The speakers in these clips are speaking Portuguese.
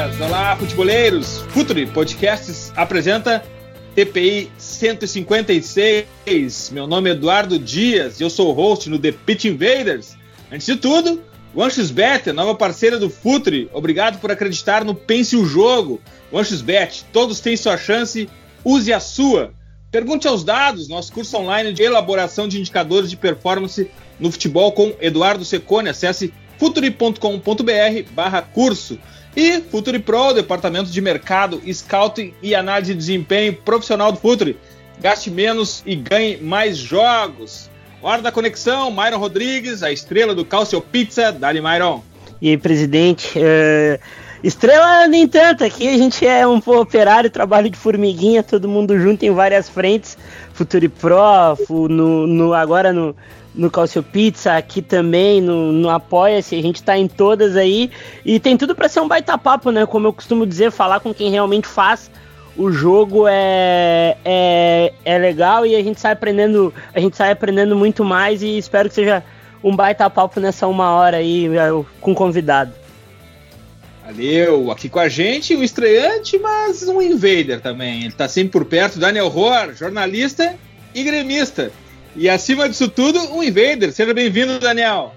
Futeboleiras! Olá, futeboleiros! Futuri Podcasts apresenta TPI 156. Meu nome é Eduardo Dias e eu sou o host no The Pitch Invaders. Antes de tudo, o Bet, nova parceira do Futuri, obrigado por acreditar no Pense o Jogo. O Bet, todos têm sua chance, use a sua. Pergunte aos dados, nosso curso online de elaboração de indicadores de performance no futebol com Eduardo Secone. Acesse futuri.com.br barra curso. E Futuri Pro, departamento de mercado, scouting e análise de desempenho profissional do Futuri. Gaste menos e ganhe mais jogos. Hora da conexão, Myron Rodrigues, a estrela do Calcio Pizza, Dali Myron. E aí, presidente? Uh, estrela nem tanto, aqui a gente é um operário, trabalho de formiguinha, todo mundo junto em várias frentes. Futuri Pro, no, no agora no, no Calcio Pizza, aqui também, no, no Apoia-se, a gente tá em todas aí. E tem tudo para ser um baita papo, né? Como eu costumo dizer, falar com quem realmente faz o jogo é, é, é legal e a gente sai aprendendo, a gente sai aprendendo muito mais e espero que seja um baita papo nessa uma hora aí com convidado. Valeu, aqui com a gente o estreante, mas um invader também. Ele tá sempre por perto, Daniel Rohr, jornalista e gremista. E acima disso tudo, um invader. Seja bem-vindo, Daniel.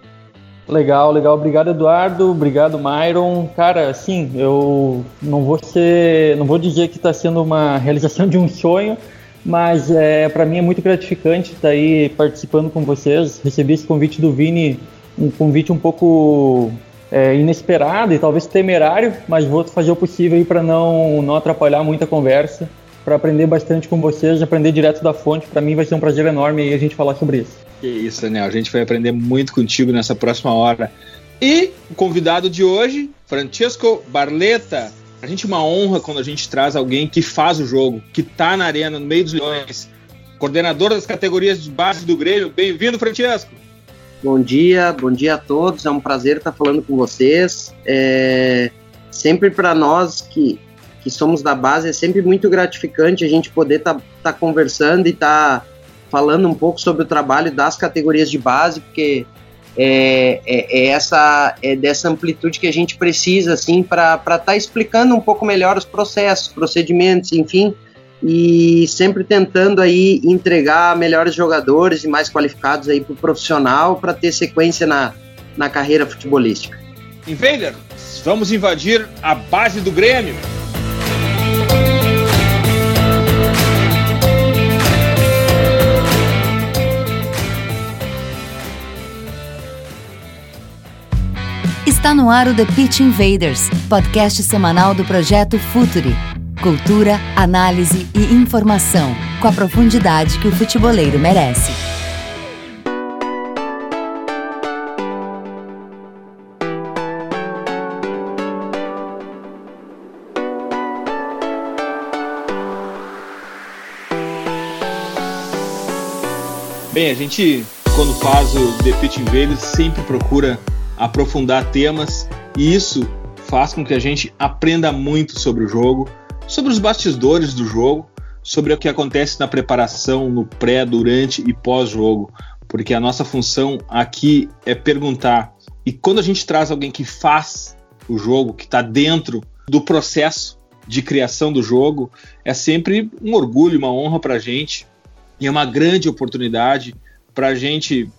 Legal, legal. Obrigado, Eduardo. Obrigado, Myron. Cara, sim, eu não vou ser, não vou dizer que está sendo uma realização de um sonho, mas é, para mim é muito gratificante estar tá aí participando com vocês. Recebi esse convite do Vini, um convite um pouco é, inesperado e talvez temerário, mas vou fazer o possível para não, não atrapalhar muita conversa para aprender bastante com vocês, aprender direto da fonte. Para mim vai ser um prazer enorme aí a gente falar sobre isso. Que isso, Daniel. A gente vai aprender muito contigo nessa próxima hora. E o convidado de hoje, Francesco Barleta. A gente é uma honra quando a gente traz alguém que faz o jogo, que está na arena, no meio dos leões, coordenador das categorias de base do Grêmio. Bem-vindo, Francesco. Bom dia, bom dia a todos. É um prazer estar falando com vocês. É sempre para nós que que somos da base, é sempre muito gratificante a gente poder estar tá, tá conversando e estar tá falando um pouco sobre o trabalho das categorias de base, porque é, é, é essa é dessa amplitude que a gente precisa assim para estar tá explicando um pouco melhor os processos, procedimentos, enfim, e sempre tentando aí entregar melhores jogadores e mais qualificados aí para o profissional para ter sequência na, na carreira futebolística. Invader, vamos invadir a base do Grêmio. Está no ar o The Pitch Invaders, podcast semanal do projeto Futuri. Cultura, análise e informação, com a profundidade que o futeboleiro merece. Bem, a gente, quando faz o The Pitch Invaders, sempre procura aprofundar temas e isso faz com que a gente aprenda muito sobre o jogo, sobre os bastidores do jogo, sobre o que acontece na preparação, no pré, durante e pós-jogo, porque a nossa função aqui é perguntar. E quando a gente traz alguém que faz o jogo, que está dentro do processo de criação do jogo, é sempre um orgulho, uma honra para a gente e é uma grande oportunidade para a gente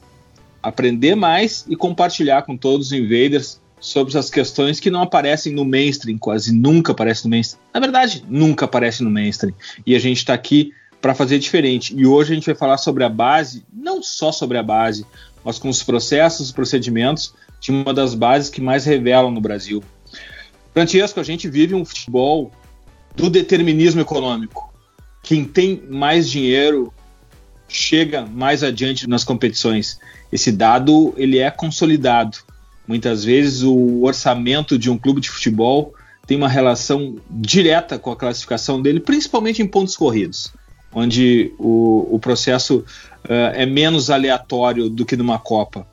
aprender mais e compartilhar com todos os invaders sobre as questões que não aparecem no mainstream, quase nunca aparecem no mainstream. Na verdade, nunca aparecem no mainstream. E a gente está aqui para fazer diferente. E hoje a gente vai falar sobre a base, não só sobre a base, mas com os processos, os procedimentos de uma das bases que mais revelam no Brasil. Francesco, a gente vive um futebol do determinismo econômico. Quem tem mais dinheiro chega mais adiante nas competições. Esse dado ele é consolidado. Muitas vezes o orçamento de um clube de futebol tem uma relação direta com a classificação dele, principalmente em pontos corridos, onde o, o processo uh, é menos aleatório do que numa Copa.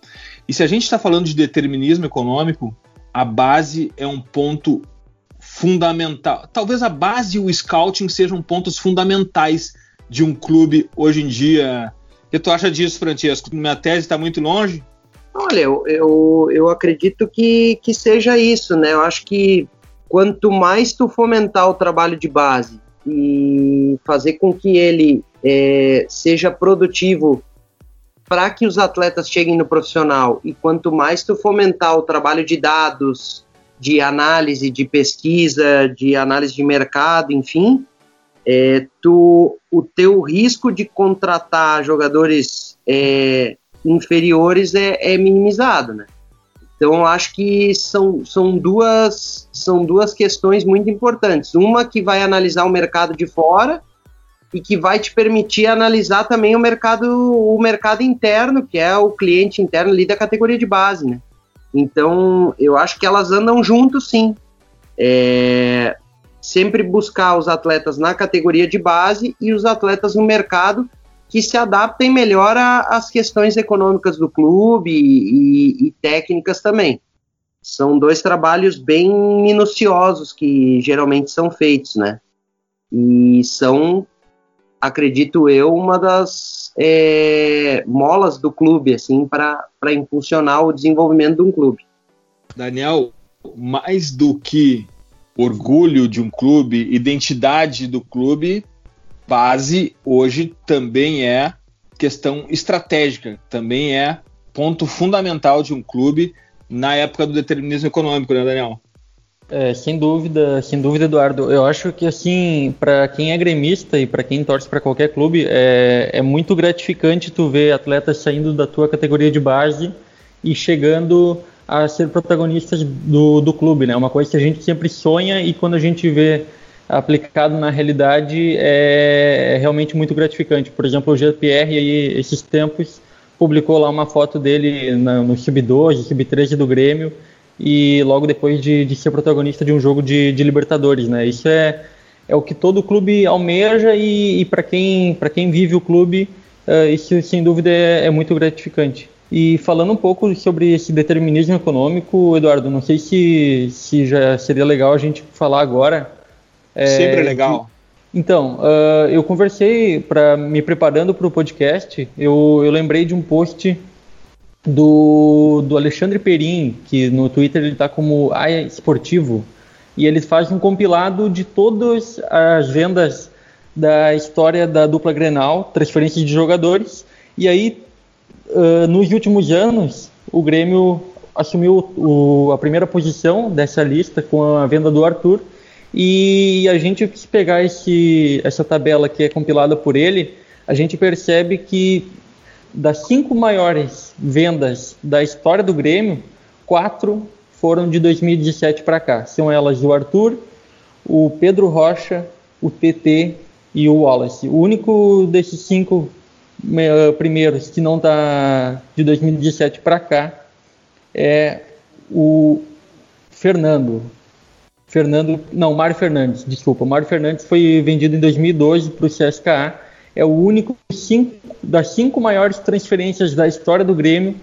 E se a gente está falando de determinismo econômico, a base é um ponto fundamental. Talvez a base e o scouting sejam pontos fundamentais de um clube hoje em dia. O que tu acha disso, Francesco? Minha tese está muito longe? Olha, eu, eu, eu acredito que, que seja isso, né? Eu acho que quanto mais tu fomentar o trabalho de base e fazer com que ele é, seja produtivo para que os atletas cheguem no profissional e quanto mais tu fomentar o trabalho de dados, de análise, de pesquisa, de análise de mercado, enfim, é, tu, o teu risco de contratar jogadores é, inferiores é, é minimizado, né? Então, acho que são, são, duas, são duas questões muito importantes. Uma que vai analisar o mercado de fora e que vai te permitir analisar também o mercado, o mercado interno, que é o cliente interno ali da categoria de base, né? Então, eu acho que elas andam juntos, sim. É, sempre buscar os atletas na categoria de base e os atletas no mercado que se adaptem melhor às questões econômicas do clube e, e, e técnicas também. São dois trabalhos bem minuciosos que geralmente são feitos, né? E são, acredito eu, uma das é, molas do clube, assim, para impulsionar o desenvolvimento de um clube. Daniel, mais do que orgulho de um clube, identidade do clube, base hoje também é questão estratégica, também é ponto fundamental de um clube na época do determinismo econômico, né, Daniel? É, sem dúvida, sem dúvida, Eduardo. Eu acho que assim, para quem é gremista e para quem torce para qualquer clube, é, é muito gratificante tu ver atletas saindo da tua categoria de base e chegando a ser protagonistas do, do clube, né? Uma coisa que a gente sempre sonha e quando a gente vê aplicado na realidade é, realmente muito gratificante. Por exemplo, o Jean-Pierre, aí, esses tempos, publicou lá uma foto dele na, no Sub-12, Sub-13 do Grêmio, e logo depois de, de, ser protagonista de um jogo de, de Libertadores, né? Isso é, é o que todo clube almeja e, e para quem, quem vive o clube, uh, isso sem dúvida é, é, muito gratificante. E falando um pouco sobre esse determinismo econômico, Eduardo, não sei se, se já seria legal a gente falar agora é, Sempre legal. Então, uh, eu conversei para me preparando para o podcast. Eu, eu lembrei de um post do, do Alexandre Perim, que no Twitter ele está como Aia Esportivo, e ele faz um compilado de todas as vendas da história da dupla Grenal, transferências de jogadores. E aí, uh, nos últimos anos, o Grêmio assumiu o, a primeira posição dessa lista com a venda do Arthur e a gente se pegar esse, essa tabela que é compilada por ele, a gente percebe que das cinco maiores vendas da história do Grêmio, quatro foram de 2017 para cá. São elas o Arthur, o Pedro Rocha, o TT e o Wallace. O único desses cinco primeiros que não está de 2017 para cá é o Fernando, Fernando, não, Mário Fernandes, desculpa. Mário Fernandes foi vendido em 2012 para o CSKA. É o único cinco, das cinco maiores transferências da história do Grêmio.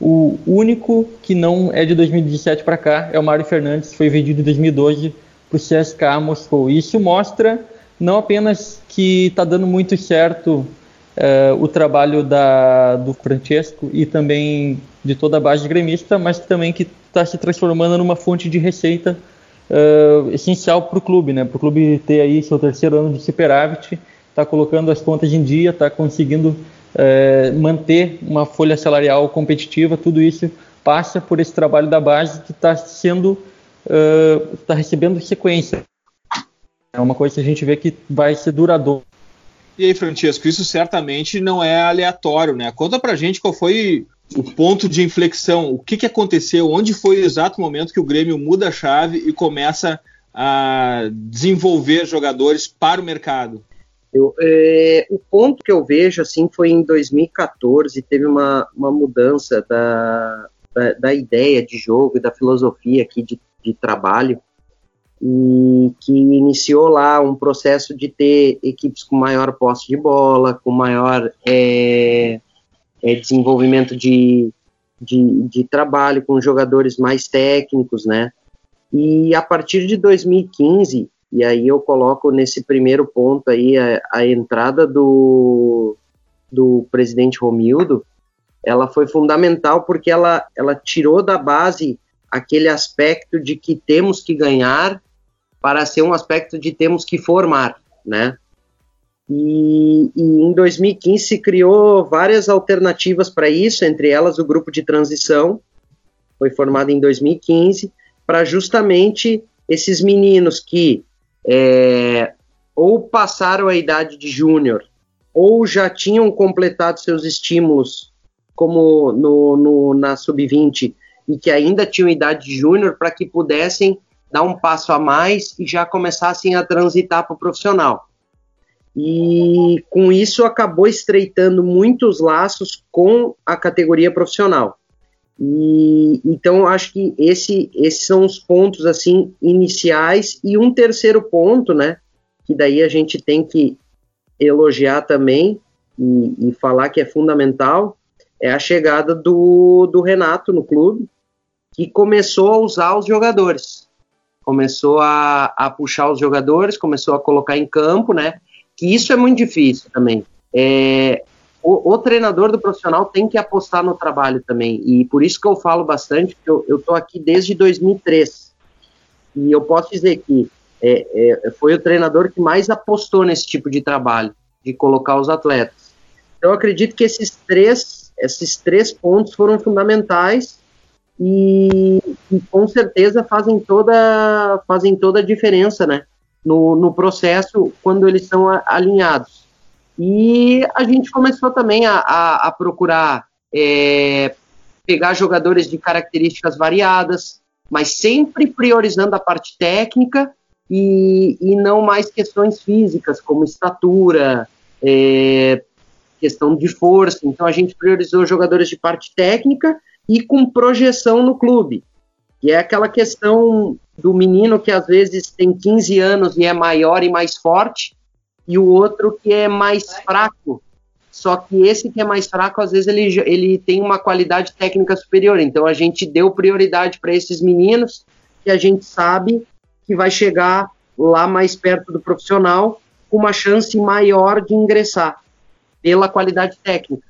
O único que não é de 2017 para cá é o Mário Fernandes, foi vendido em 2012 para o CSKA Moscou. Isso mostra não apenas que está dando muito certo uh, o trabalho da, do Francesco e também de toda a base gremista, mas também que está se transformando numa fonte de receita uh, essencial para o clube, né? Para o clube ter aí seu terceiro ano de superávit, está colocando as contas em dia, está conseguindo uh, manter uma folha salarial competitiva, tudo isso passa por esse trabalho da base que está sendo, está recebendo sequência. É uma coisa que a gente vê que vai ser duradouro. E aí, Francesco, isso certamente não é aleatório, né? Conta pra gente qual foi o ponto de inflexão, o que, que aconteceu, onde foi o exato momento que o Grêmio muda a chave e começa a desenvolver jogadores para o mercado? Eu, é, o ponto que eu vejo assim foi em 2014 teve uma, uma mudança da, da, da ideia de jogo e da filosofia aqui de, de trabalho e que iniciou lá um processo de ter equipes com maior posse de bola, com maior é, é, desenvolvimento de, de, de, trabalho, com jogadores mais técnicos, né? E a partir de 2015, e aí eu coloco nesse primeiro ponto aí a, a entrada do, do presidente Romildo, ela foi fundamental porque ela, ela tirou da base aquele aspecto de que temos que ganhar para ser um aspecto de temos que formar, né? E, e em 2015 se criou várias alternativas para isso, entre elas o grupo de transição, foi formado em 2015, para justamente esses meninos que é, ou passaram a idade de júnior, ou já tinham completado seus estímulos, como no, no na sub-20, e que ainda tinham idade de júnior, para que pudessem dar um passo a mais e já começassem a transitar para o profissional. E com isso acabou estreitando muitos laços com a categoria profissional. E, então acho que esse, esses são os pontos assim iniciais e um terceiro ponto, né, que daí a gente tem que elogiar também e, e falar que é fundamental é a chegada do, do Renato no clube, que começou a usar os jogadores começou a, a puxar os jogadores, começou a colocar em campo, né? Que isso é muito difícil também. É, o, o, treinador do profissional tem que apostar no trabalho também, e por isso que eu falo bastante, que eu, estou aqui desde 2003, e eu posso dizer que é, é, foi o treinador que mais apostou nesse tipo de trabalho, de colocar os atletas. Então, eu acredito que esses três, esses três pontos foram fundamentais e, e, com certeza fazem toda, fazem toda a diferença né, no, no processo quando eles são alinhados. E a gente começou também a, a, a procurar é, pegar jogadores de características variadas, mas sempre priorizando a parte técnica e, e não mais questões físicas, como estatura, é, questão de força. Então a gente priorizou jogadores de parte técnica e com projeção no clube. E é aquela questão do menino que às vezes tem 15 anos e é maior e mais forte, e o outro que é mais fraco. Só que esse que é mais fraco, às vezes ele, ele tem uma qualidade técnica superior. Então a gente deu prioridade para esses meninos que a gente sabe que vai chegar lá mais perto do profissional com uma chance maior de ingressar pela qualidade técnica.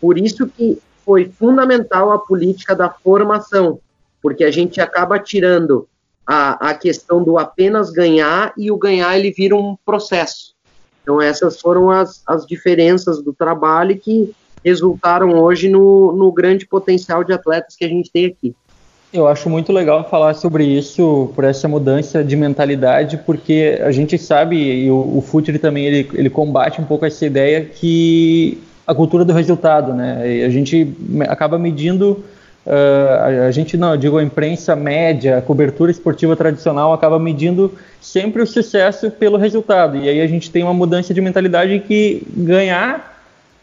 Por isso que foi fundamental a política da formação, porque a gente acaba tirando a, a questão do apenas ganhar e o ganhar ele vira um processo. Então essas foram as, as diferenças do trabalho que resultaram hoje no, no grande potencial de atletas que a gente tem aqui. Eu acho muito legal falar sobre isso, por essa mudança de mentalidade, porque a gente sabe, e o, o também ele, ele combate um pouco essa ideia que a cultura do resultado, né? E a gente acaba medindo, uh, a gente não, digo a imprensa média, a cobertura esportiva tradicional acaba medindo sempre o sucesso pelo resultado. E aí a gente tem uma mudança de mentalidade que ganhar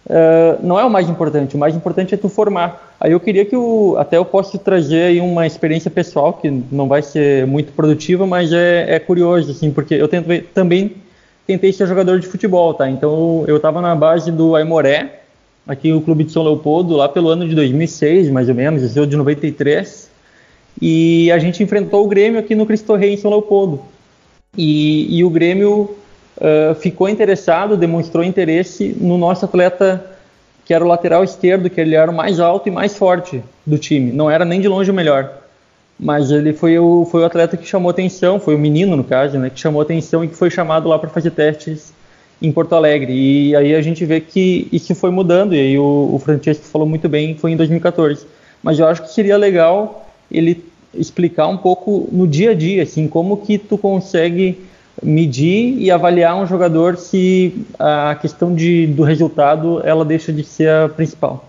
uh, não é o mais importante, o mais importante é tu formar. Aí eu queria que o, até eu possa trazer aí uma experiência pessoal que não vai ser muito produtiva, mas é, é curioso, assim, porque eu tento, também tentei ser jogador de futebol, tá? Então eu estava na base do Aimoré, aqui no clube de São Leopoldo, lá pelo ano de 2006, mais ou menos, eu de 93. E a gente enfrentou o Grêmio aqui no Cristo Rei em São Leopoldo. E, e o Grêmio uh, ficou interessado, demonstrou interesse no nosso atleta que era o lateral esquerdo, que ele era o mais alto e mais forte do time. Não era nem de longe o melhor mas ele foi o, foi o atleta que chamou atenção, foi o menino no caso, né, que chamou atenção e que foi chamado lá para fazer testes em Porto Alegre. E aí a gente vê que isso foi mudando, e aí o, o Francesco falou muito bem, foi em 2014. Mas eu acho que seria legal ele explicar um pouco no dia a dia, assim, como que tu consegue medir e avaliar um jogador se a questão de, do resultado ela deixa de ser a principal.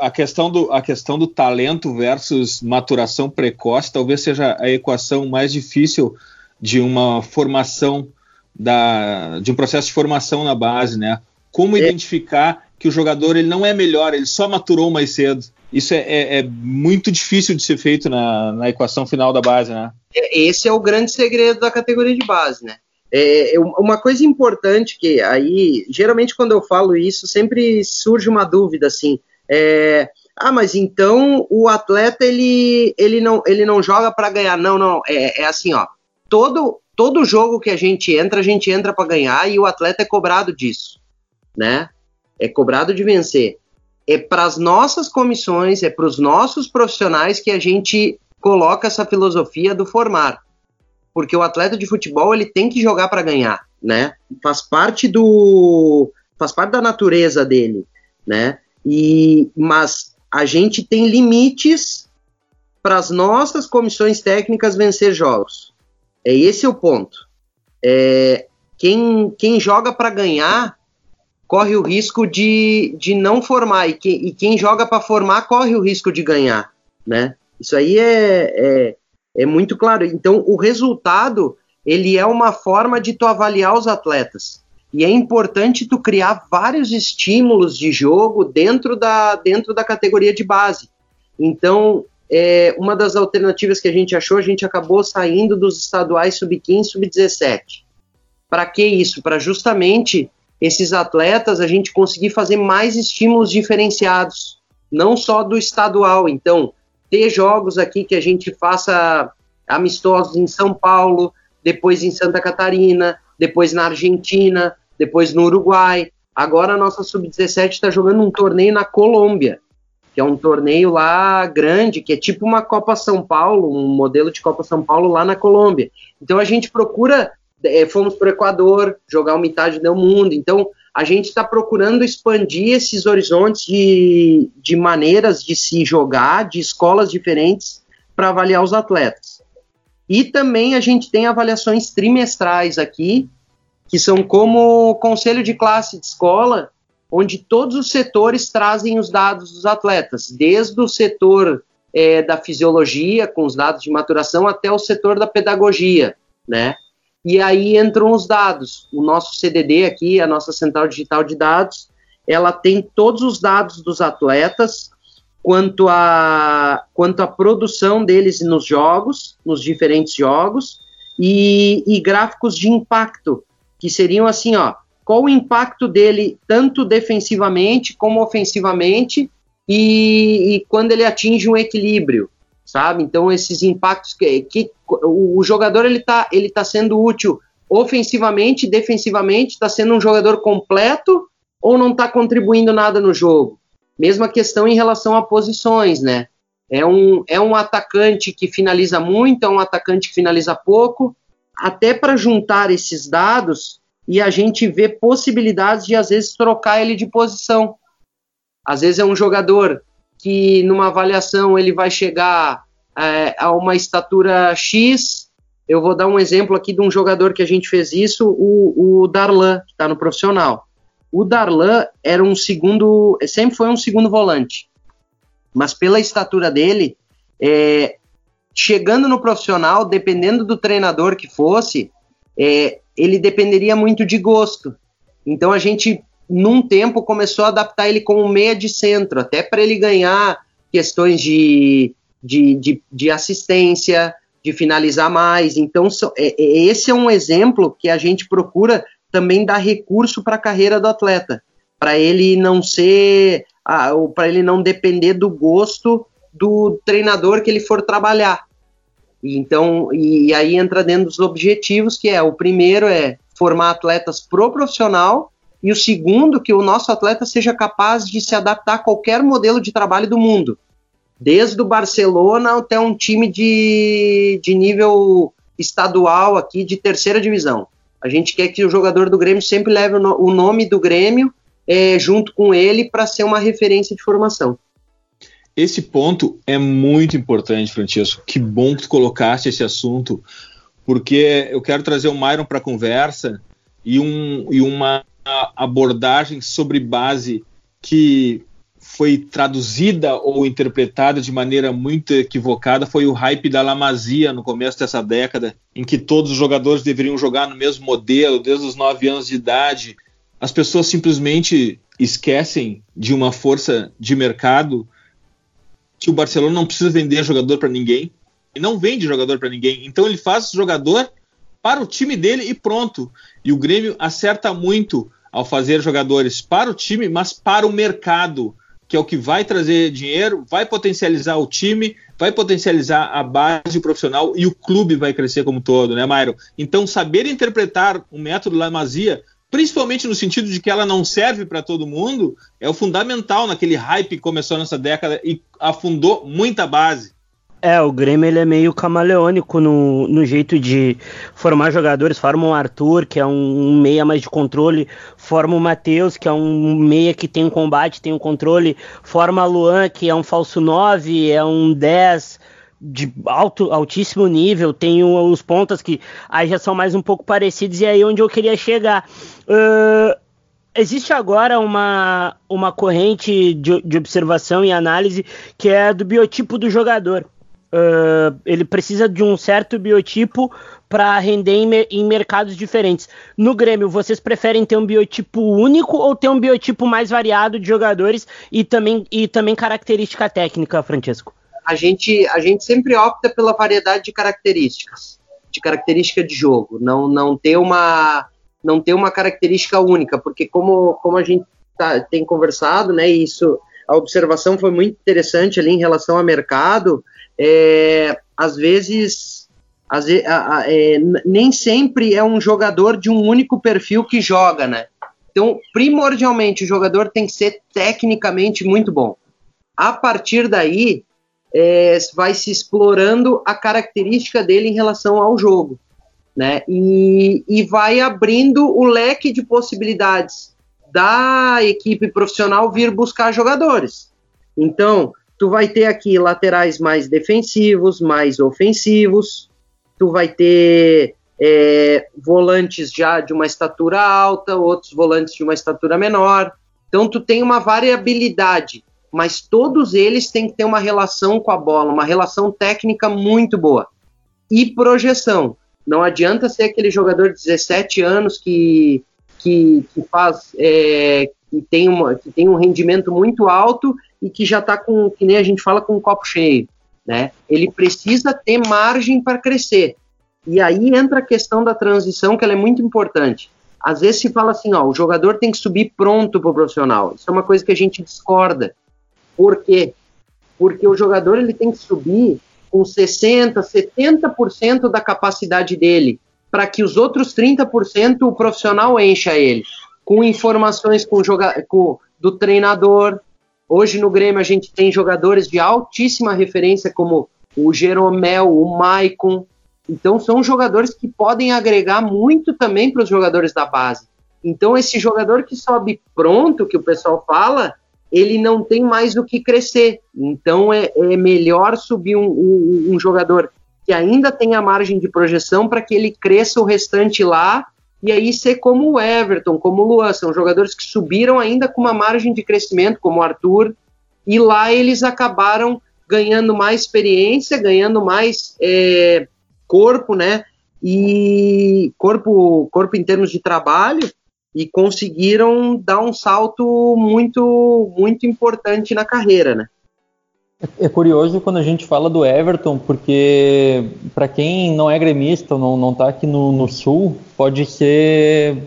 A questão, do, a questão do talento versus maturação precoce talvez seja a equação mais difícil de uma formação da, de um processo de formação na base, né? Como é. identificar que o jogador ele não é melhor, ele só maturou mais cedo. Isso é, é, é muito difícil de ser feito na, na, equação final da base, né? É, esse é o grande segredo da categoria de base, né? É, é uma coisa importante que aí, geralmente quando eu falo isso, sempre surge uma dúvida assim, é, ah, mas então o atleta ele, ele, não, ele não joga para ganhar. Não, não, é, é assim, ó, todo, todo jogo que a gente entra, a gente entra para ganhar e o atleta é cobrado disso, né? É cobrado de vencer. É para as nossas comissões, é para os nossos profissionais que a gente coloca essa filosofia do formar. Porque o atleta de futebol ele tem que jogar para ganhar, né? Faz parte do faz parte da natureza dele, né? E mas a gente tem limites para as nossas comissões técnicas vencer jogos. É esse o ponto. É, quem, quem joga para ganhar corre o risco de, de não formar, e, que, e quem joga para formar corre o risco de ganhar. Né? Isso aí é, é, é muito claro. Então, o resultado ele é uma forma de tu avaliar os atletas. E é importante tu criar vários estímulos de jogo dentro da, dentro da categoria de base. Então, é, uma das alternativas que a gente achou, a gente acabou saindo dos estaduais sub-15, sub-17. Para que isso? Para justamente esses atletas a gente conseguir fazer mais estímulos diferenciados, não só do estadual. Então, ter jogos aqui que a gente faça amistosos em São Paulo, depois em Santa Catarina, depois na Argentina, depois no Uruguai. Agora a nossa sub-17 está jogando um torneio na Colômbia, que é um torneio lá grande, que é tipo uma Copa São Paulo, um modelo de Copa São Paulo lá na Colômbia. Então a gente procura, é, fomos para o Equador, jogar uma metade do mundo. Então a gente está procurando expandir esses horizontes de, de maneiras de se jogar, de escolas diferentes, para avaliar os atletas. E também a gente tem avaliações trimestrais aqui, que são como conselho de classe de escola, onde todos os setores trazem os dados dos atletas, desde o setor é, da fisiologia, com os dados de maturação, até o setor da pedagogia, né? E aí entram os dados. O nosso CDD aqui, a nossa Central Digital de Dados, ela tem todos os dados dos atletas quanto a quanto a produção deles nos jogos, nos diferentes jogos, e, e gráficos de impacto que seriam assim, ó, qual o impacto dele tanto defensivamente como ofensivamente e, e quando ele atinge um equilíbrio, sabe? Então esses impactos que, que o, o, jogador ele tá, ele tá sendo útil ofensivamente, defensivamente, está sendo um jogador completo ou não está contribuindo nada no jogo? Mesma questão em relação a posições, né? É um, é um atacante que finaliza muito, é um atacante que finaliza pouco, até para juntar esses dados e a gente ver possibilidades de, às vezes, trocar ele de posição. Às vezes é um jogador que, numa avaliação, ele vai chegar é, a uma estatura X. Eu vou dar um exemplo aqui de um jogador que a gente fez isso, o, o Darlan, que está no profissional. O Darlan era um segundo, sempre foi um segundo volante, mas pela estatura dele, é, chegando no profissional, dependendo do treinador que fosse, é, ele dependeria muito de gosto. Então a gente, num tempo, começou a adaptar ele como meia de centro, até para ele ganhar questões de, de, de, de, assistência, de finalizar mais. Então, é, é, esse é um exemplo que a gente procura também dar recurso para a carreira do atleta, para ele não ser, para ele não depender do gosto do treinador que ele for trabalhar. Então, e aí entra dentro dos objetivos, que é o primeiro é formar atletas pro profissional e o segundo que o nosso atleta seja capaz de se adaptar a qualquer modelo de trabalho do mundo, desde o Barcelona até um time de, de nível estadual aqui de terceira divisão. A gente quer que o jogador do Grêmio sempre leve o, nome do Grêmio é, junto com ele para ser uma referência de formação. Esse ponto é muito importante, Francisco. Que bom que tu colocaste esse assunto, porque eu quero trazer o Myron para a conversa e, um, e uma abordagem sobre base que foi traduzida ou interpretada de maneira muito equivocada foi o hype da Lamazia no começo dessa década, em que todos os jogadores deveriam jogar no mesmo modelo desde os 9 anos de idade. As pessoas simplesmente esquecem de uma força de mercado que o Barcelona não precisa vender jogador para ninguém e não vende jogador para ninguém. Então ele faz jogador para o time dele e pronto. E o Grêmio acerta muito ao fazer jogadores para o time, mas para o mercado, que é o que vai trazer dinheiro, vai potencializar o time, vai potencializar a base profissional e o clube vai crescer como todo, né, Mairo? Então, saber interpretar o método Lamazia principalmente no sentido de que ela não serve para todo mundo, é o fundamental naquele hype que começou nessa década e afundou muita base. É, o Grêmio ele é meio camaleônico no, no jeito de formar jogadores. Forma o Arthur, que é um, meia mais de controle. Forma o Matheus, que é um meia que tem um combate, tem um controle. Forma o Luan, que é um falso 9, é um 10 de alto, altíssimo nível, tem os pontas que aí já são mais um pouco parecidos, e aí onde eu queria chegar. Uh, existe agora uma, uma corrente de, de, observação e análise que é do biotipo do jogador. Uh, ele precisa de um certo biotipo para render em, em, mercados diferentes. No Grêmio, vocês preferem ter um biotipo único ou ter um biotipo mais variado de jogadores e também, e também característica técnica, Francesco? A gente, a gente sempre opta pela variedade de características, de característica de jogo, não, não ter uma não ter uma característica única, porque como, como a gente tá, tem conversado, né, isso a observação foi muito interessante ali em relação ao mercado, é, às vezes às a, a, é, nem sempre é um jogador de um único perfil que joga, né? Então, primordialmente, o jogador tem que ser tecnicamente muito bom. A partir daí, é, vai se explorando a característica dele em relação ao jogo, né? E, e vai abrindo o leque de possibilidades da equipe profissional vir buscar jogadores. Então, tu vai ter aqui laterais mais defensivos, mais ofensivos, tu vai ter é, volantes já de uma estatura alta, outros volantes de uma estatura menor. Então, tu tem uma variabilidade mas todos eles têm que ter uma relação com a bola, uma relação técnica muito boa. E projeção. Não adianta ser aquele jogador de 17 anos que, que, que faz é, que, tem uma, que tem um rendimento muito alto e que já está com, que nem a gente fala, com um copo cheio. Né? Ele precisa ter margem para crescer. E aí entra a questão da transição, que ela é muito importante. Às vezes se fala assim, ó, o jogador tem que subir pronto para o profissional. Isso é uma coisa que a gente discorda. Por quê? Porque o jogador ele tem que subir com 60%, 70% da capacidade dele, para que os outros 30% o profissional encha ele. Com informações com, com, do treinador. Hoje no Grêmio a gente tem jogadores de altíssima referência, como o Jeromel, o Maicon. Então são jogadores que podem agregar muito também para os jogadores da base. Então esse jogador que sobe pronto, que o pessoal fala, ele não tem mais o que crescer. Então é, é melhor subir um, um, um, jogador que ainda tem a margem de projeção para que ele cresça o restante lá e aí ser como o Everton, como o Luan, são jogadores que subiram ainda com uma margem de crescimento, como o Arthur, e lá eles acabaram ganhando mais experiência, ganhando mais é, corpo, né? E corpo, corpo em termos de trabalho, e conseguiram dar um salto muito muito importante na carreira, né? É curioso quando a gente fala do Everton, porque para quem não é gremista, não não está aqui no, no, sul, pode ser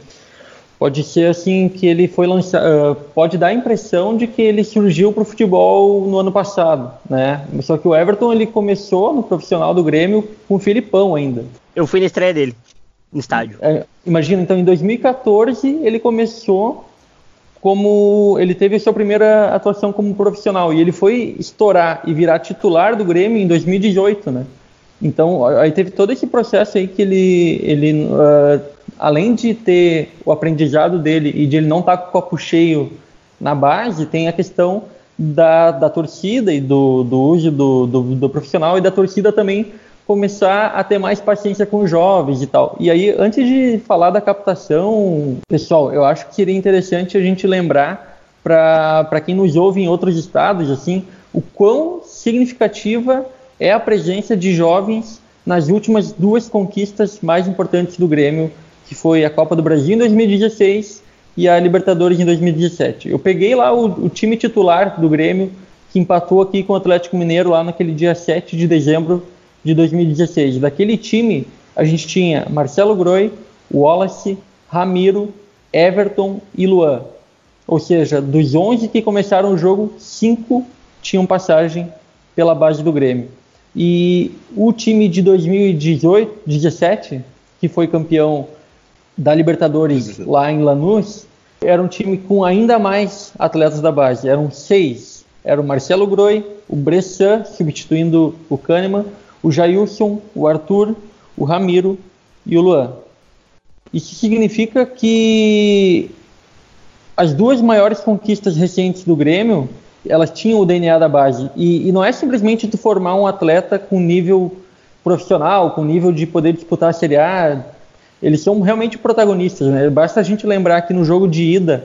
pode ser assim que ele foi lançado, uh, pode dar a impressão de que ele surgiu para o futebol no ano passado, né? Só que o Everton ele começou no profissional do Grêmio com o Filipão ainda. Eu fui na estreia dele no estádio. É, imagina, então em 2014 ele começou como ele teve sua primeira atuação como profissional e ele foi estourar e virar titular do Grêmio em 2018, né? Então aí teve todo esse processo aí que ele, ele uh, além de ter o aprendizado dele e de ele não estar tá com o copo cheio na base, tem a questão da, da torcida e do, do uso do, do, do profissional e da torcida também começar a ter mais paciência com jovens e tal. E aí, antes de falar da captação, pessoal, eu acho que seria interessante a gente lembrar para quem nos ouve em outros estados, assim, o quão significativa é a presença de jovens nas últimas duas conquistas mais importantes do Grêmio, que foi a Copa do Brasil em 2016 e a Libertadores em 2017. Eu peguei lá o, o time titular do Grêmio, que empatou aqui com o Atlético Mineiro lá naquele dia 7 de dezembro de 2016. Daquele time, a gente tinha Marcelo Groi, Wallace, Ramiro, Everton e Luan. Ou seja, dos 11 que começaram o jogo, 5 tinham passagem pela base do Grêmio. E o time de 2018, 17, que foi campeão da Libertadores lá em Lanús, era um time com ainda mais atletas da base. Eram seis. Era o Marcelo Groi, o Bressan, substituindo o Kahneman, o Jailson, o Arthur, o Ramiro e o Luan. Isso significa que as duas maiores conquistas recentes do Grêmio, elas tinham o DNA da base. E, e não é simplesmente tu formar um atleta com nível profissional, com nível de poder disputar a Série A. Eles são realmente protagonistas. Né? Basta a gente lembrar que no jogo de ida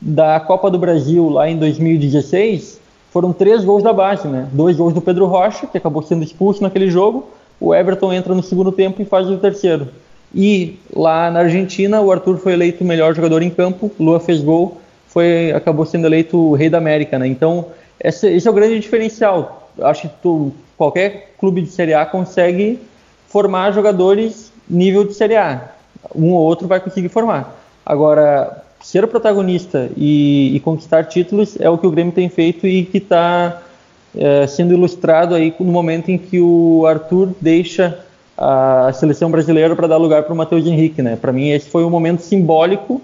da Copa do Brasil, lá em 2016, foram três gols da base. Né? Dois gols do Pedro Rocha, que acabou sendo expulso naquele jogo. O Everton entra no segundo tempo e faz o terceiro. E lá na Argentina, o Arthur foi eleito o melhor jogador em campo, Lua fez gol, foi, acabou sendo eleito o rei da América, né? Então, esse, esse é o grande diferencial. Acho que tu, qualquer clube de Série A consegue formar jogadores nível de Série A. Um ou outro vai conseguir formar. Agora, ser protagonista e, e conquistar títulos é o que o Grêmio tem feito e que está é, sendo ilustrado aí no momento em que o Arthur deixa a seleção brasileira para dar lugar para o Matheus Henrique, né? Para mim esse foi um momento simbólico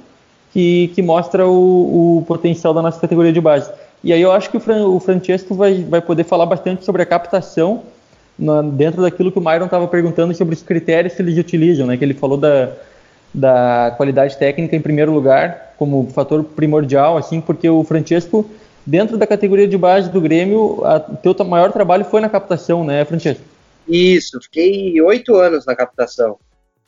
que, que mostra o, o, potencial da nossa categoria de base. E aí eu acho que o, Fran, o Francesco vai, vai poder falar bastante sobre a captação na, dentro daquilo que o Myron estava perguntando sobre os critérios que eles utilizam, né? Que ele falou da, da qualidade técnica em primeiro lugar como fator primordial, assim, porque o Francesco dentro da categoria de base do Grêmio, o teu maior trabalho foi na captação, né, Francesco? Isso, fiquei oito anos na captação.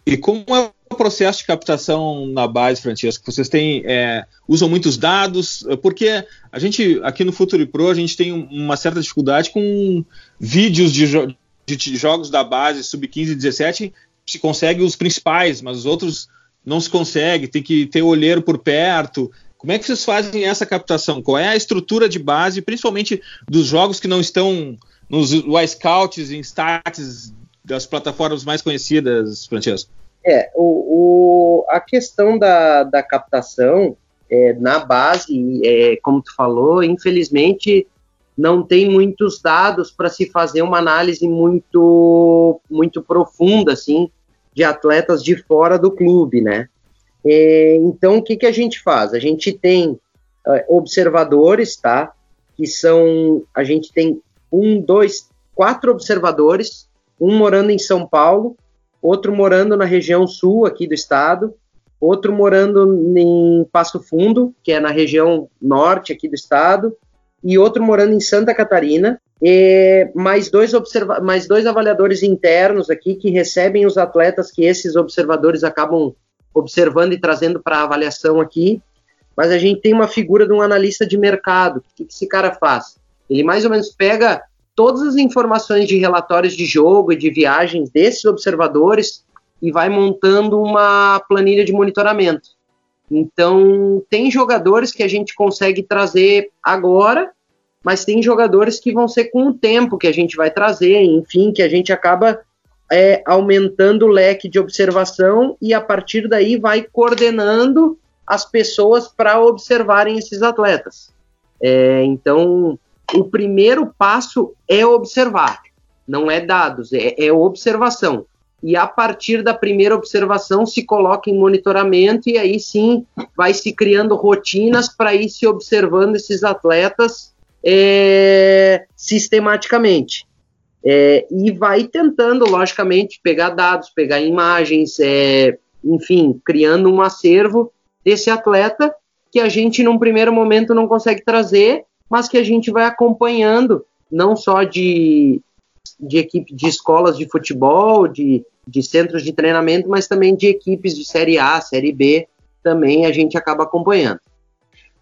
E como é o processo de captação na base, Francesco? Vocês têm, é, usam muitos dados? Porque a gente, aqui no Futuri Pro, a gente tem uma certa dificuldade com vídeos de, jo de jogos da base sub-15 e 17, se consegue os principais, mas os outros não se consegue, tem que ter o olheiro por perto. Como é que vocês fazem essa captação? Qual é a estrutura de base, principalmente dos jogos que não estão nos Y-Scouts e stats das plataformas mais conhecidas, Francesco? É, o, o a questão da, da captação é, na base, é, como tu falou, infelizmente não tem muitos dados para se fazer uma análise muito, muito profunda, assim, de atletas de fora do clube, né? É, então, o que, que a gente faz? A gente tem é, observadores, tá? Que são, a gente tem um, dois, quatro observadores, um morando em São Paulo, outro morando na região sul aqui do estado, outro morando em Passo Fundo, que é na região norte aqui do estado, e outro morando em Santa Catarina, e mais dois, observa mais dois avaliadores internos aqui que recebem os atletas que esses observadores acabam observando e trazendo para avaliação aqui. Mas a gente tem uma figura de um analista de mercado. O que esse cara faz? Ele mais ou menos pega todas as informações de relatórios de jogo e de viagens desses observadores e vai montando uma planilha de monitoramento. Então, tem jogadores que a gente consegue trazer agora, mas tem jogadores que vão ser com o tempo que a gente vai trazer, enfim, que a gente acaba é, aumentando o leque de observação e a partir daí vai coordenando as pessoas para observarem esses atletas. É, então, o primeiro passo é observar, não é dados, é, é observação. E a partir da primeira observação se coloca em monitoramento e aí sim vai se criando rotinas para ir se observando esses atletas é, sistematicamente. É, e vai tentando, logicamente, pegar dados, pegar imagens, é, enfim, criando um acervo desse atleta que a gente, num primeiro momento, não consegue trazer, mas que a gente vai acompanhando, não só de, de equipe de escolas de futebol, de, de centros de treinamento, mas também de equipes de Série A, Série B, também a gente acaba acompanhando.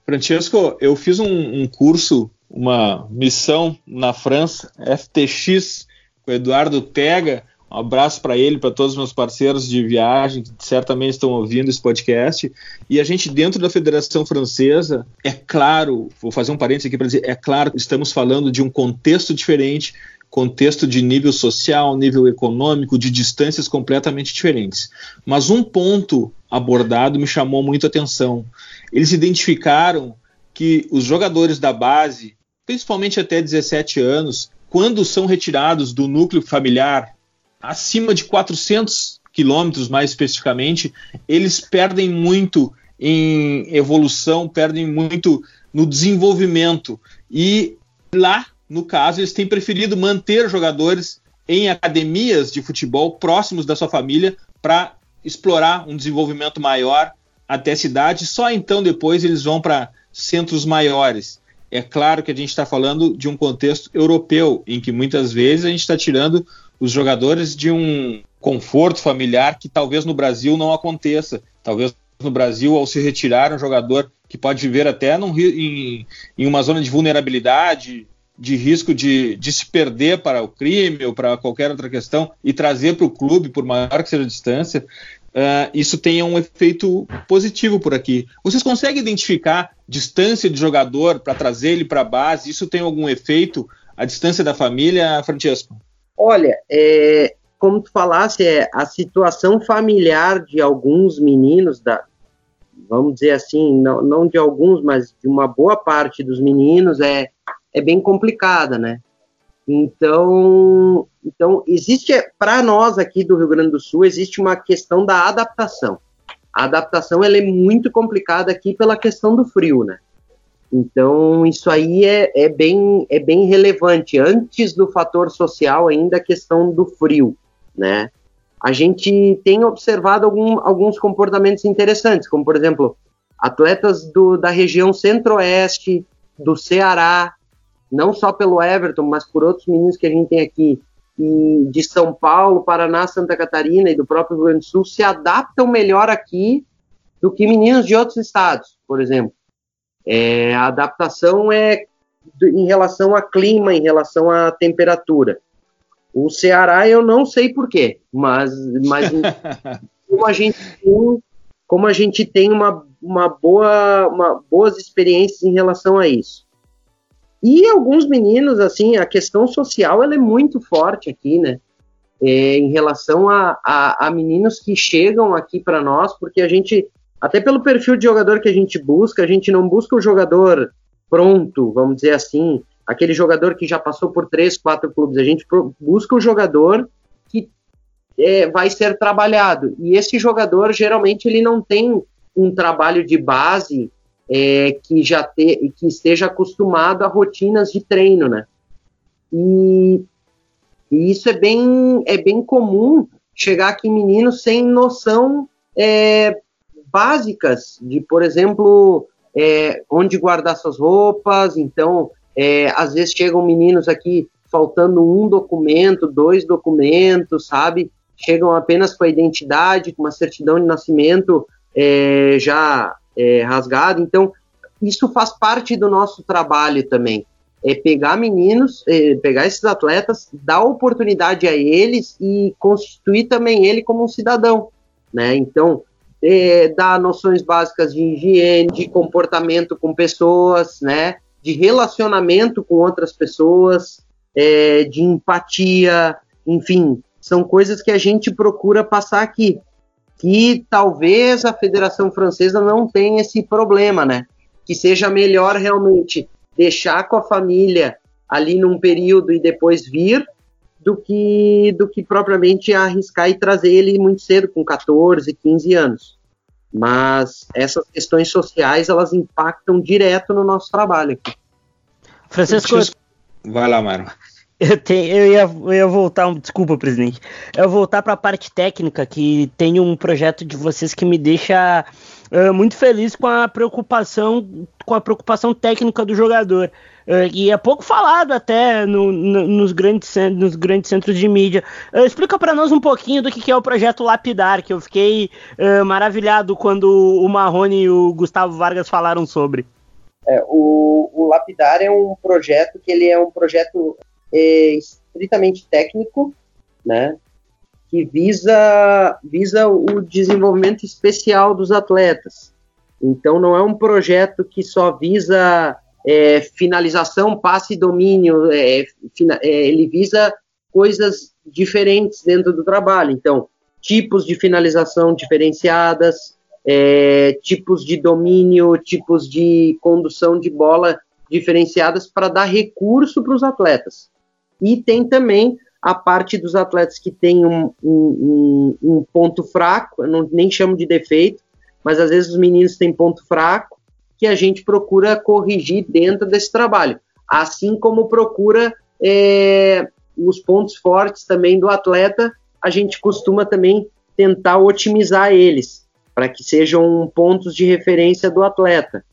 Francesco, eu fiz um, um curso, uma missão na França, FTX, com Eduardo Tega, Um abraço para ele, para todos os meus parceiros de viagem que certamente estão ouvindo esse podcast. E a gente, dentro da Federação Francesa, é claro, vou fazer um parênteses aqui para dizer, é claro estamos falando de um contexto diferente, contexto de nível social, nível econômico, de distâncias completamente diferentes. Mas um ponto abordado me chamou muito a atenção. Eles identificaram que os jogadores da base, principalmente até 17 anos, quando são retirados do núcleo familiar, acima de 400 quilômetros mais especificamente, eles perdem muito em evolução, perdem muito no desenvolvimento. E lá, no caso, eles têm preferido manter jogadores em academias de futebol próximos da sua família para explorar um desenvolvimento maior até a cidade. Só então depois eles vão para centros maiores. É claro que a gente está falando de um contexto europeu, em que muitas vezes a gente está tirando os jogadores de um conforto familiar que talvez no Brasil não aconteça. Talvez no Brasil, ao se retirar um jogador que pode viver até num, em, em uma zona de vulnerabilidade, de risco de, de, se perder para o crime ou para qualquer outra questão e trazer para o clube, por maior que seja a distância, uh, isso tenha um efeito positivo por aqui. Vocês conseguem identificar distância de jogador para trazer ele para a base? Isso tem algum efeito? A distância da família, Francesco? Olha, é, como tu falasse, é, a situação familiar de alguns meninos, da, vamos dizer assim, não, não de alguns, mas de uma boa parte dos meninos, é, é bem complicada, né? Então, então existe, para nós aqui do Rio Grande do Sul, existe uma questão da adaptação. A adaptação ela é muito complicada aqui pela questão do frio, né? Então, isso aí é, é, bem, é bem relevante. Antes do fator social, ainda a questão do frio, né? A gente tem observado algum, alguns comportamentos interessantes, como, por exemplo, atletas do, da região centro-oeste, do Ceará, não só pelo Everton, mas por outros meninos que a gente tem aqui, e de São Paulo, Paraná, Santa Catarina e do próprio Rio Grande do Sul, se adaptam melhor aqui do que meninos de outros estados, por exemplo. É, a adaptação é em relação a clima, em relação à temperatura. O Ceará eu não sei porquê, mas, mas como a gente tem, como a gente tem uma, uma boa, uma, boas experiências em relação a isso. E alguns meninos, assim, a questão social ela é muito forte aqui, né? É, em relação a, a, a, meninos que chegam aqui para nós, porque a gente até pelo perfil de jogador que a gente busca, a gente não busca o jogador pronto, vamos dizer assim, aquele jogador que já passou por três, quatro clubes. A gente busca o jogador que é, vai ser trabalhado. E esse jogador, geralmente, ele não tem um trabalho de base é, que já te, que esteja acostumado a rotinas de treino, né? E, e isso é bem, é bem comum chegar aqui meninos sem noção é, básicas de, por exemplo, é, onde guardar suas roupas. Então, é, às vezes chegam meninos aqui faltando um documento, dois documentos, sabe? Chegam apenas com a identidade, com uma certidão de nascimento é, já é, rasgada. Então, isso faz parte do nosso trabalho também. É pegar meninos, é, pegar esses atletas, dar oportunidade a eles e constituir também ele como um cidadão, né? Então, é, dar noções básicas de higiene, de comportamento com pessoas, né? De relacionamento com outras pessoas, é, de empatia, enfim, são coisas que a gente procura passar aqui. Que talvez a Federação Francesa não tenha esse problema, né? Que seja melhor realmente deixar com a família ali num período e depois vir, do que do que propriamente arriscar e trazer ele muito cedo, com 14, 15 anos. Mas essas questões sociais, elas impactam direto no nosso trabalho aqui. Francisco... Vai lá, Mário. Eu, eu, ia, eu ia voltar, desculpa, presidente. Eu ia voltar para a parte técnica, que tem um projeto de vocês que me deixa uh, muito feliz com a preocupação, com a preocupação técnica do jogador. Uh, e é pouco falado até no, no, nos, grandes, nos grandes centros de mídia. Uh, explica para nós um pouquinho do que, que, é o projeto Lapidar, que eu fiquei maravilhado quando o Marrone e o Gustavo Vargas falaram sobre. É, o, o, Lapidar é um projeto que ele é um projeto é, estritamente técnico, né? que visa, visa o desenvolvimento especial dos atletas. Então, não é um projeto que só visa é, finalização, passe e domínio, é, fina, é, ele visa coisas diferentes dentro do trabalho. Então, tipos de finalização diferenciadas, é, tipos de domínio, tipos de condução de bola diferenciadas para dar recurso para os atletas. E tem também a parte dos atletas que tem um, um, um, ponto fraco, eu não, nem chamo de defeito, mas às vezes os meninos têm ponto fraco, que a gente procura corrigir dentro desse trabalho. Assim como procura é, os pontos fortes também do atleta, a gente costuma também tentar otimizar eles, para que sejam pontos de referência do atleta.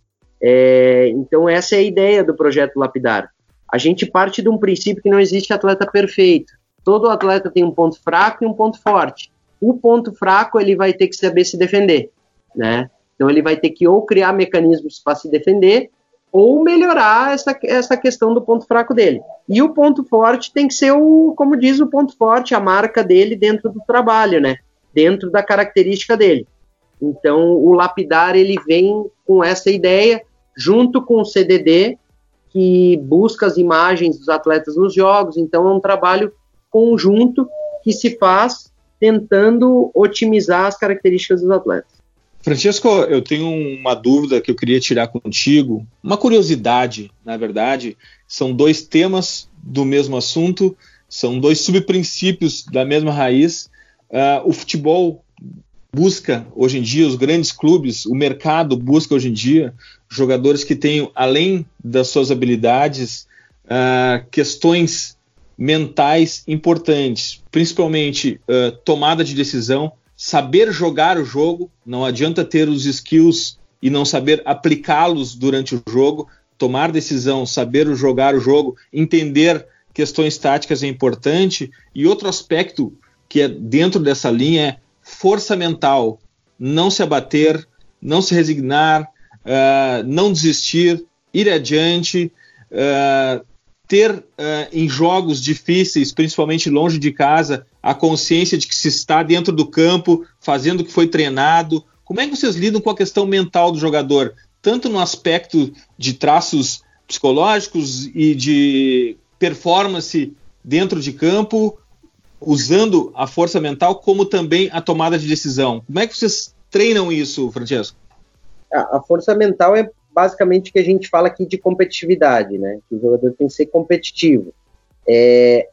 É, então, essa é a ideia do projeto Lapidar. A gente parte de um princípio que não existe atleta perfeito. Todo atleta tem um ponto fraco e um ponto forte. O ponto fraco ele vai ter que saber se defender, né? Então ele vai ter que ou criar mecanismos para se defender ou melhorar essa, essa questão do ponto fraco dele. E o ponto forte tem que ser o, como diz o ponto forte, a marca dele dentro do trabalho, né? Dentro da característica dele. Então o lapidar ele vem com essa ideia junto com o CDD que busca as imagens dos atletas nos jogos, então é um trabalho conjunto que se faz tentando otimizar as características dos atletas. Francesco, eu tenho uma dúvida que eu queria tirar contigo, uma curiosidade, na verdade, são dois temas do mesmo assunto, são dois subprincípios da mesma raiz. Uh, o futebol busca hoje em dia, os grandes clubes, o mercado busca hoje em dia jogadores que tenham, além das suas habilidades, uh, questões mentais importantes, principalmente uh, tomada de decisão, saber jogar o jogo, não adianta ter os skills e não saber aplicá-los durante o jogo, tomar decisão, saber jogar o jogo, entender questões táticas é importante, e outro aspecto que é dentro dessa linha é força mental, não se abater, não se resignar, uh, não desistir, ir adiante, uh, ter uh, em jogos difíceis, principalmente longe de casa, a consciência de que se está dentro do campo, fazendo o que foi treinado. Como é que vocês lidam com a questão mental do jogador, tanto no aspecto de traços psicológicos e de performance dentro de campo, usando a força mental, como também a tomada de decisão. Como é que vocês treinam isso, Francesco? A força mental é basicamente o que a gente fala aqui de competitividade, né? Que o jogador tem que ser competitivo. É,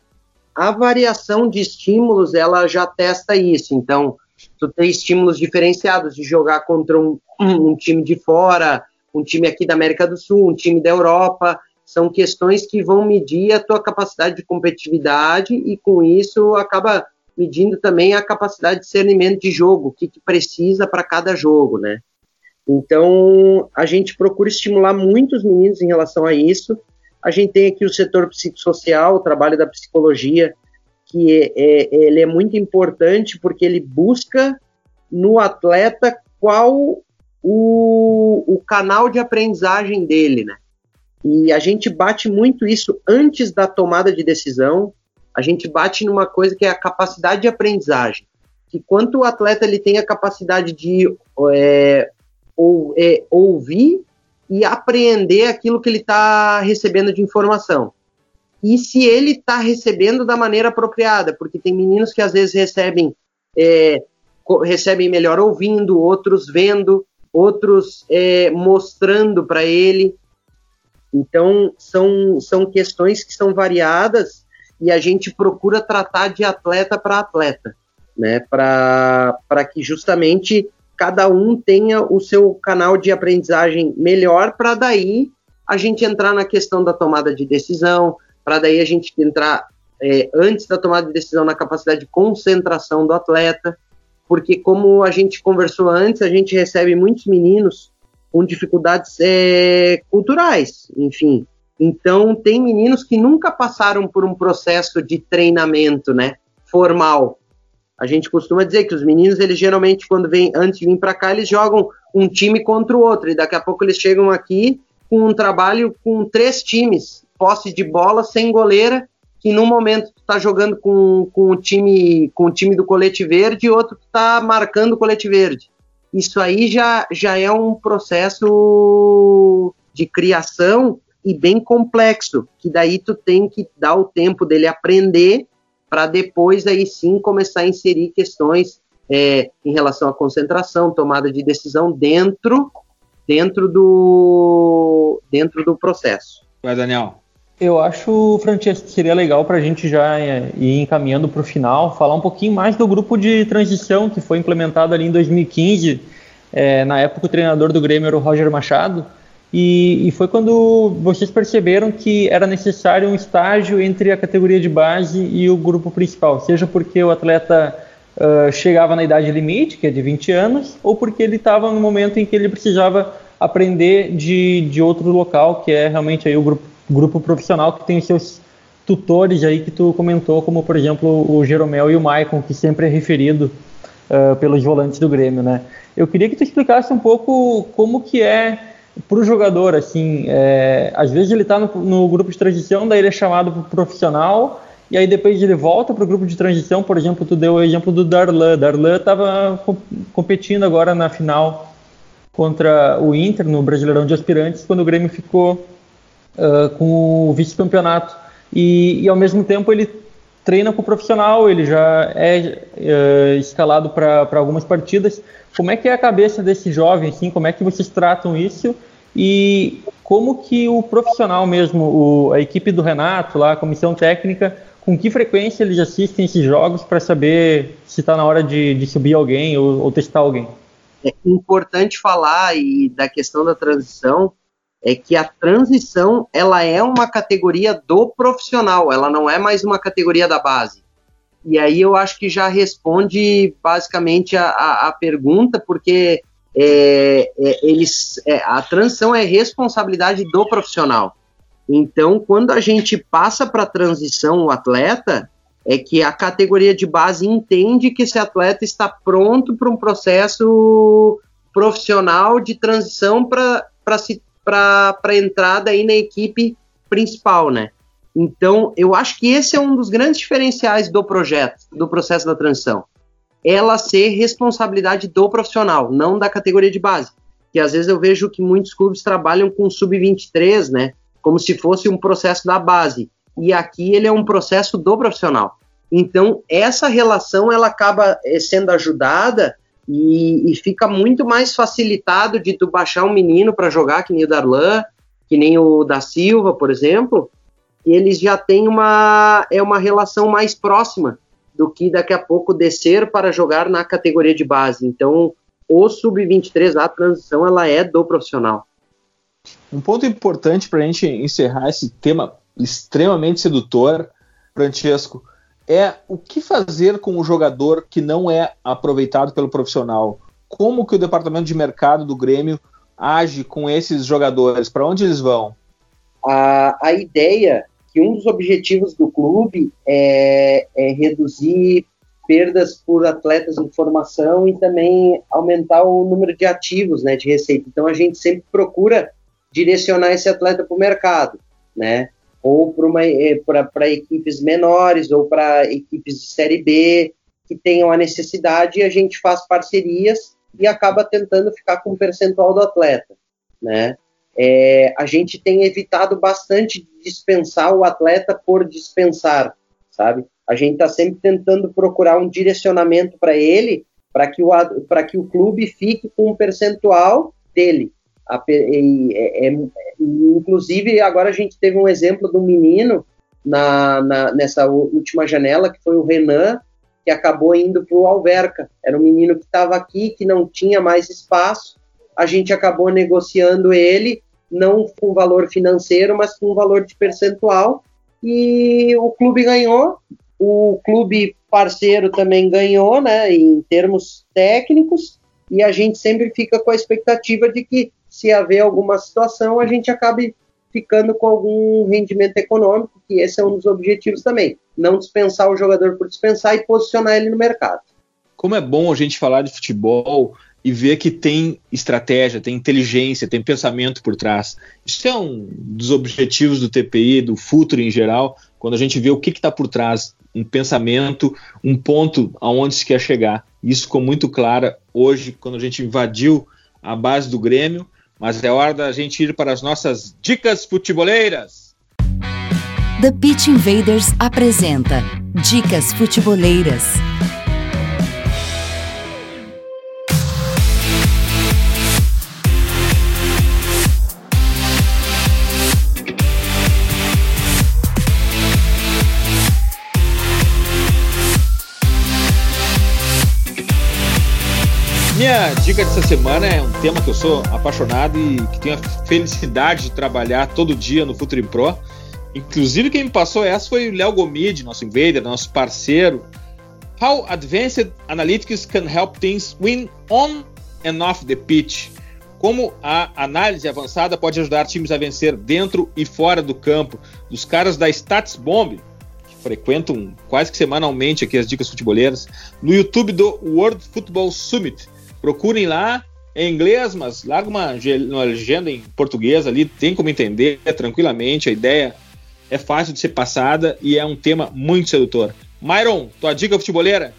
a variação de estímulos, ela já testa isso. Então, tu tem estímulos diferenciados de jogar contra um, um time de fora, um time aqui da América do Sul, um time da Europa, são questões que vão medir a tua capacidade de competitividade e com isso acaba medindo também a capacidade de discernimento de jogo, o que, que precisa para cada jogo, né? Então, a gente procura estimular muitos meninos em relação a isso. A gente tem aqui o setor psicossocial, o trabalho da psicologia, que é, é, ele é muito importante porque ele busca no atleta qual o, o canal de aprendizagem dele, né? E a gente bate muito isso antes da tomada de decisão. A gente bate numa coisa que é a capacidade de aprendizagem. Que quanto o atleta ele tem a capacidade de é, ou, é, ouvir e apreender aquilo que ele está recebendo de informação. E se ele está recebendo da maneira apropriada, porque tem meninos que às vezes recebem é, recebem melhor ouvindo, outros vendo, outros é, mostrando para ele. Então, são, são questões que são variadas e a gente procura tratar de atleta para atleta, né? Para que justamente cada um tenha o seu canal de aprendizagem melhor, para daí a gente entrar na questão da tomada de decisão, para daí a gente entrar é, antes da tomada de decisão na capacidade de concentração do atleta, porque como a gente conversou antes, a gente recebe muitos meninos com dificuldades é, culturais, enfim. Então, tem meninos que nunca passaram por um processo de treinamento, né, formal. A gente costuma dizer que os meninos, eles geralmente, quando vêm, antes de vir para cá, eles jogam um time contra o outro, e daqui a pouco eles chegam aqui com um trabalho com três times, posse de bola, sem goleira, que num momento tu tá jogando com, com o time com o time do colete verde e outro tu tá marcando o colete verde. Isso aí já, já é um processo de criação e bem complexo, que daí tu tem que dar o tempo dele aprender para depois aí sim começar a inserir questões é, em relação à concentração, tomada de decisão dentro dentro do dentro do processo. Vai, Daniel. Eu acho, Francesco, que seria legal para a gente já é, ir encaminhando para o final, falar um pouquinho mais do grupo de transição que foi implementado ali em 2015. É, na época, o treinador do Grêmio era o Roger Machado. E, e, foi quando vocês perceberam que era necessário um estágio entre a categoria de base e o grupo principal, seja porque o atleta uh, chegava na idade limite, que é de 20 anos, ou porque ele estava no momento em que ele precisava aprender de, de outro local, que é realmente aí o grupo grupo profissional que tem os seus tutores aí que tu comentou, como por exemplo o Jeromel e o Maicon, que sempre é referido uh, pelos volantes do Grêmio, né? Eu queria que tu explicasse um pouco como que é para o jogador, assim, é, às vezes ele está no, no, grupo de transição, daí ele é chamado para profissional, e aí depois ele volta para o grupo de transição, por exemplo, tu deu o exemplo do Darlan, Darlan estava competindo agora na final contra o Inter, no Brasileirão de Aspirantes, quando o Grêmio ficou uh, com o vice-campeonato. E, e, ao mesmo tempo ele treina com o profissional, ele já é uh, escalado para algumas partidas. Como é que é a cabeça desse jovem, assim, como é que vocês tratam isso? E como que o profissional mesmo, o, a equipe do Renato, lá, a comissão técnica, com que frequência eles assistem esses jogos para saber se está na hora de, de, subir alguém ou, ou testar alguém? É importante falar e da questão da transição, é que a transição ela é uma categoria do profissional, ela não é mais uma categoria da base. E aí eu acho que já responde basicamente a, a, a pergunta, porque é, é, eles, é, a transição é responsabilidade do profissional. Então, quando a gente passa para a transição o atleta, é que a categoria de base entende que esse atleta está pronto para um processo profissional de transição para se para entrada aí na equipe principal, né? Então, eu acho que esse é um dos grandes diferenciais do projeto, do processo da transição. Ela ser responsabilidade do profissional, não da categoria de base. Que às vezes eu vejo que muitos clubes trabalham com sub-23, né? Como se fosse um processo da base. E aqui ele é um processo do profissional. Então, essa relação ela acaba eh, sendo ajudada e, e, fica muito mais facilitado de tu baixar um menino para jogar, que nem o Darlan, que nem o da Silva, por exemplo, eles já têm uma, é uma relação mais próxima do que daqui a pouco descer para jogar na categoria de base. Então, o sub-23, a transição, ela é do profissional. Um ponto importante para a gente encerrar esse tema extremamente sedutor, Francesco, é o que fazer com o jogador que não é aproveitado pelo profissional. Como que o departamento de mercado do Grêmio age com esses jogadores? Para onde eles vão? A, a ideia que um dos objetivos do clube é, é reduzir perdas por atletas em formação e também aumentar o número de ativos, né, de receita. Então a gente sempre procura direcionar esse atleta para o mercado, né? Ou para eh, equipes menores ou para equipes de série B que tenham a necessidade e a gente faz parcerias e acaba tentando ficar com o percentual do atleta, né? É, a gente tem evitado bastante dispensar o atleta por dispensar, sabe? A gente está sempre tentando procurar um direcionamento para ele, para que, o, que o clube fique com um percentual dele, a, é, é, inclusive, agora a gente teve um exemplo do menino na, na, nessa última janela, que foi o Renan, que acabou indo para o Alverca. Era um menino que estava aqui, que não tinha mais espaço. A gente acabou negociando ele, não com valor financeiro, mas com valor de percentual. E o clube ganhou. O clube parceiro também ganhou, né, em termos técnicos. E a gente sempre fica com a expectativa de que se haver alguma situação, a gente acabe ficando com algum rendimento econômico, que esse é um dos objetivos também. Não dispensar o jogador por dispensar e posicionar ele no mercado. Como é bom a gente falar de futebol e ver que tem estratégia, tem inteligência, tem pensamento por trás. Isso é um dos objetivos do TPI, do futuro em geral, quando a gente vê o que está por trás, um pensamento, um ponto aonde se quer chegar. Isso ficou muito claro hoje, quando a gente invadiu a base do Grêmio, mas é hora da gente ir para as nossas dicas futeboleiras. The Pitch Invaders apresenta Dicas Futeboleiras. Minha dica dessa semana é um tema que eu sou apaixonado e que tenho a felicidade de trabalhar todo dia no Futuri Pro. Inclusive, quem me passou essa foi o Léo Gomide, nosso invader, nosso parceiro. How Advanced Analytics Can Help Teams Win On and Off the Pitch. Como a análise avançada pode ajudar times a vencer dentro e fora do campo. Dos caras da Stats Bomb, que frequentam quase que semanalmente aqui as dicas futeboleiras, no YouTube do World Football Summit Procurem lá em inglês, mas larga uma, uma legenda em português ali, tem como entender tranquilamente. A ideia é fácil de ser passada e é um tema muito sedutor. Myron, tua dica futeboleira?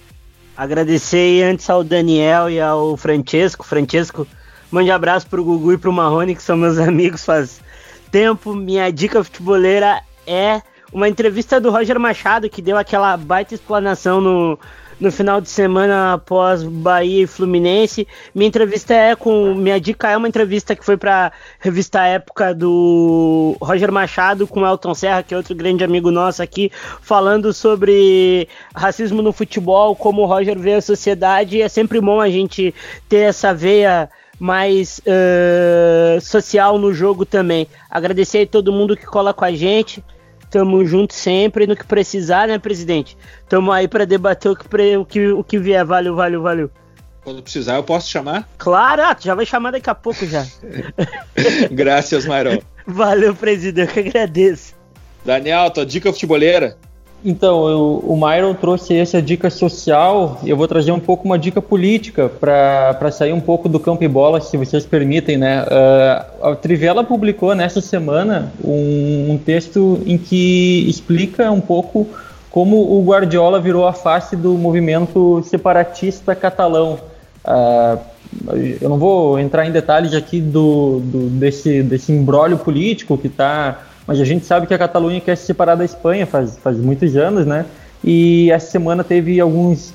Agradecer antes ao Daniel e ao Francesco. Francesco, mande abraço pro Gugu e pro Marrone, que são meus amigos faz tempo. Minha dica futeboleira é uma entrevista do Roger Machado, que deu aquela baita explanação no, no final de semana após Bahia e Fluminense. Minha entrevista é com. Minha dica é uma entrevista que foi para revista Época do Roger Machado com Elton Serra, que é outro grande amigo nosso aqui, falando sobre racismo no futebol, como o Roger vê a sociedade. É sempre bom a gente ter essa veia mais uh, social no jogo também. Agradecer a todo mundo que cola com a gente. Tamo junto sempre no que precisar, né, presidente? Tamo aí para debater o que, o, que, o que vier. Valeu, valeu, valeu. Quando precisar, eu posso chamar? Claro, ah, já vai chamar daqui a pouco já. Graças, Mairão. Valeu, presidente, eu que agradeço. Daniel, tua dica futeboleira? Então, eu, o Myron trouxe essa dica social eu vou trazer um pouco uma dica política para sair um pouco do campo e bola, se vocês permitem, né? Uh, a Trivela publicou nessa semana um, um, texto em que explica um pouco como o Guardiola virou a face do movimento separatista catalão. Uh, eu não vou entrar em detalhes aqui do, do desse, desse embrólio político que está mas a gente sabe que a Catalunha quer se separar da Espanha faz, faz muitos anos, né? E essa semana teve alguns,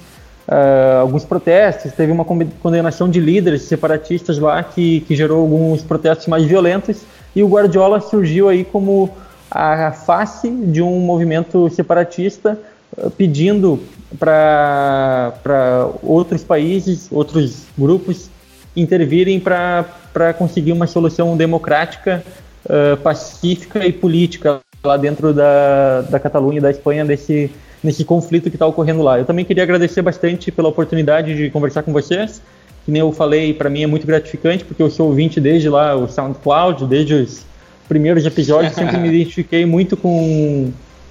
uh, alguns protestos, teve uma condenação de líderes separatistas lá que, que gerou alguns protestos mais violentos e o Guardiola surgiu aí como a face de um movimento separatista uh, pedindo para outros países, outros grupos intervirem para conseguir uma solução democrática uh, pacífica e política lá dentro da, da Catalunha e da Espanha desse, nesse conflito que está ocorrendo lá. Eu também queria agradecer bastante pela oportunidade de conversar com vocês. Que nem eu falei, para mim é muito gratificante, porque eu sou ouvinte desde lá o SoundCloud, desde os primeiros episódios, sempre me identifiquei muito com,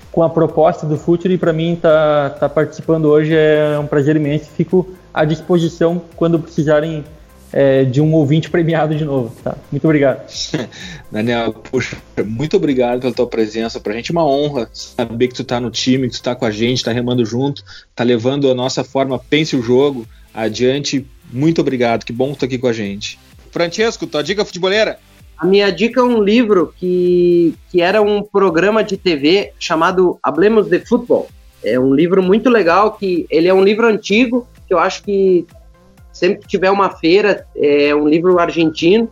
com a proposta do Future e para mim estar tá, tá participando hoje é um prazer imenso. Fico à disposição quando precisarem é, de um ouvinte premiado de novo. Tá? Muito obrigado. Daniel, puxa, muito obrigado pela tua presença. Pra gente é uma honra saber que tu tá no time, que tu tá com a gente, tá remando junto, tá levando a nossa forma Pense o Jogo adiante. Muito obrigado, que bom que tu tá aqui com a gente. Francesco, tua dica futeboleira? A minha dica é um livro que, que era um programa de TV chamado Hablemos de Futebol. É um livro muito legal, que ele é um livro antigo, que eu acho que sempre que tiver uma feira, é um livro argentino,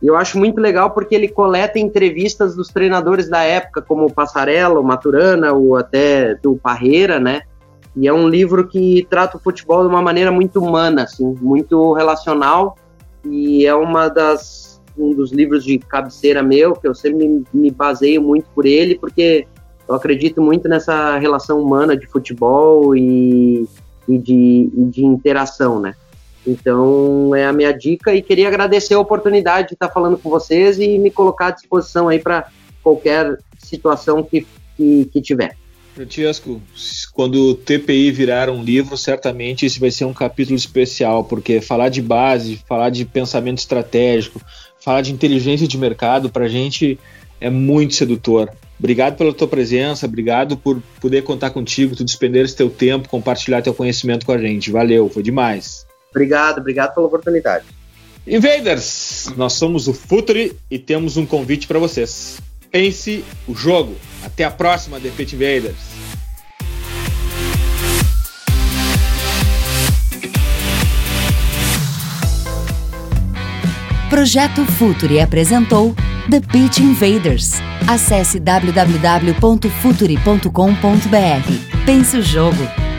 e eu acho muito legal porque ele coleta entrevistas dos treinadores da época, como o Passarella, o Maturana, ou até do Parreira, né? E é um livro que trata o futebol de uma maneira muito humana, assim, muito relacional, e é uma das um dos livros de cabeceira meu, que eu sempre me baseio muito por ele, porque eu acredito muito nessa relação humana de futebol e, e, de, e de interação, né? Então é a minha dica e queria agradecer a oportunidade de estar falando com vocês e me colocar à disposição aí para qualquer situação que, que, que, tiver. Francesco, quando o TPI virar um livro, certamente esse vai ser um capítulo especial, porque falar de base, falar de pensamento estratégico, falar de inteligência de mercado, para a gente é muito sedutor. Obrigado pela tua presença, obrigado por poder contar contigo, tu despender esse teu tempo, compartilhar teu conhecimento com a gente. Valeu, foi demais. Obrigado, obrigado pela oportunidade. Invaders, nós somos o Futuri e temos um convite para vocês. Pense o jogo. Até a próxima, The Pit Invaders. Projeto Futuri apresentou The Pitch Invaders. Acesse www.futuri.com.br. Pense o jogo.